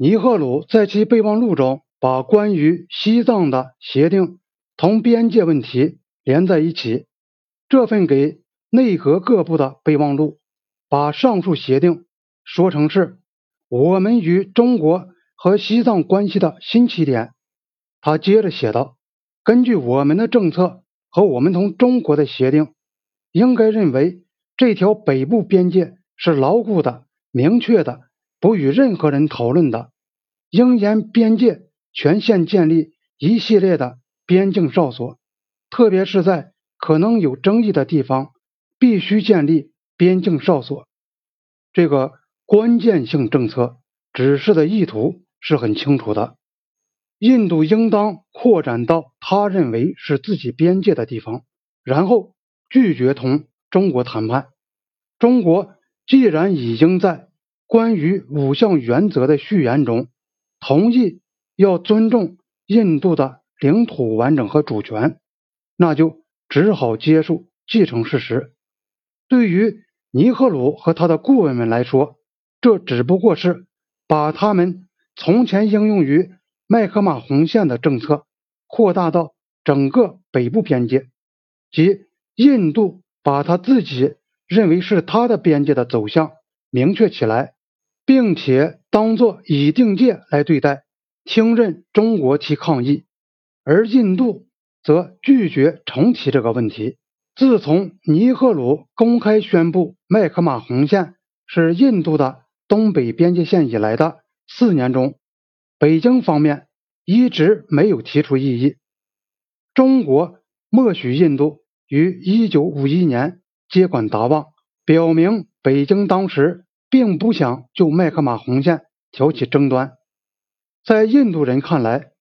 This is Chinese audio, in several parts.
尼赫鲁在其备忘录中把关于西藏的协定同边界问题连在一起。这份给内阁各部的备忘录，把上述协定说成是我们与中国和西藏关系的新起点。他接着写道：“根据我们的政策和我们同中国的协定，应该认为这条北部边界是牢固的、明确的。”不与任何人讨论的，应沿边界全线建立一系列的边境哨所，特别是在可能有争议的地方，必须建立边境哨所。这个关键性政策指示的意图是很清楚的：印度应当扩展到他认为是自己边界的地方，然后拒绝同中国谈判。中国既然已经在关于五项原则的序言中，同意要尊重印度的领土完整和主权，那就只好接受继承事实。对于尼赫鲁和他的顾问们来说，这只不过是把他们从前应用于麦克马洪线的政策扩大到整个北部边界，即印度把他自己认为是他的边界的走向明确起来。并且当作已定界来对待，听任中国提抗议，而印度则拒绝重提这个问题。自从尼赫鲁公开宣布麦克马洪线是印度的东北边界线以来的四年中，北京方面一直没有提出异议。中国默许印度于1951年接管达旺，表明北京当时。并不想就麦克马洪线挑起争端，在印度人看来，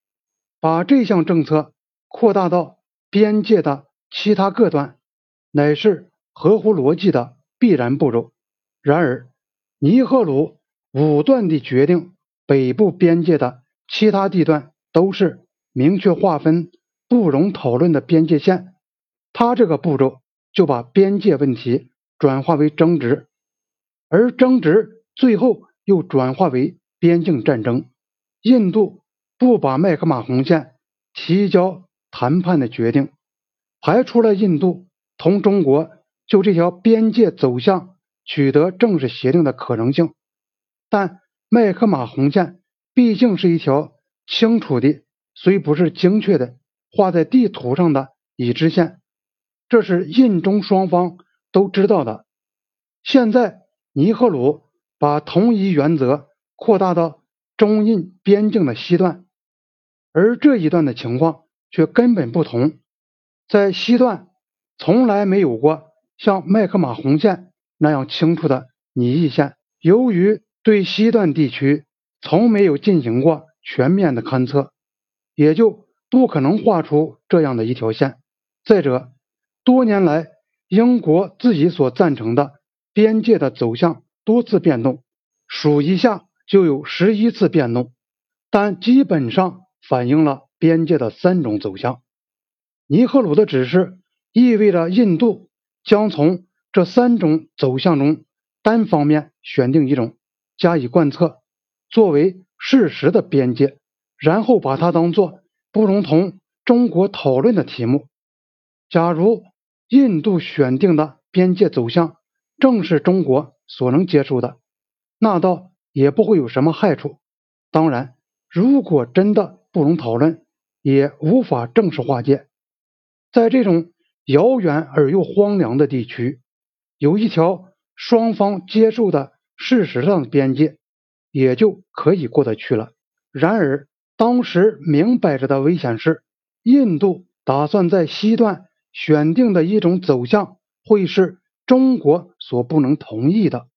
把这项政策扩大到边界的其他各段，乃是合乎逻辑的必然步骤。然而，尼赫鲁武断地决定北部边界的其他地段都是明确划分、不容讨论的边界线，他这个步骤就把边界问题转化为争执。而争执最后又转化为边境战争。印度不把麦克马洪线提交谈判的决定，排除了印度同中国就这条边界走向取得正式协定的可能性。但麦克马洪线毕竟是一条清楚的，虽不是精确的画在地图上的已知线，这是印中双方都知道的。现在。尼赫鲁把同一原则扩大到中印边境的西段，而这一段的情况却根本不同。在西段，从来没有过像麦克马洪线那样清楚的拟议线。由于对西段地区从没有进行过全面的勘测，也就不可能画出这样的一条线。再者，多年来英国自己所赞成的。边界的走向多次变动，数一下就有十一次变动，但基本上反映了边界的三种走向。尼赫鲁的指示意味着印度将从这三种走向中单方面选定一种加以贯彻，作为事实的边界，然后把它当做不容同中国讨论的题目。假如印度选定的边界走向，正是中国所能接受的，那倒也不会有什么害处。当然，如果真的不容讨论，也无法正式划界。在这种遥远而又荒凉的地区，有一条双方接受的事实上的边界，也就可以过得去了。然而，当时明摆着的危险是，印度打算在西段选定的一种走向会是。中国所不能同意的。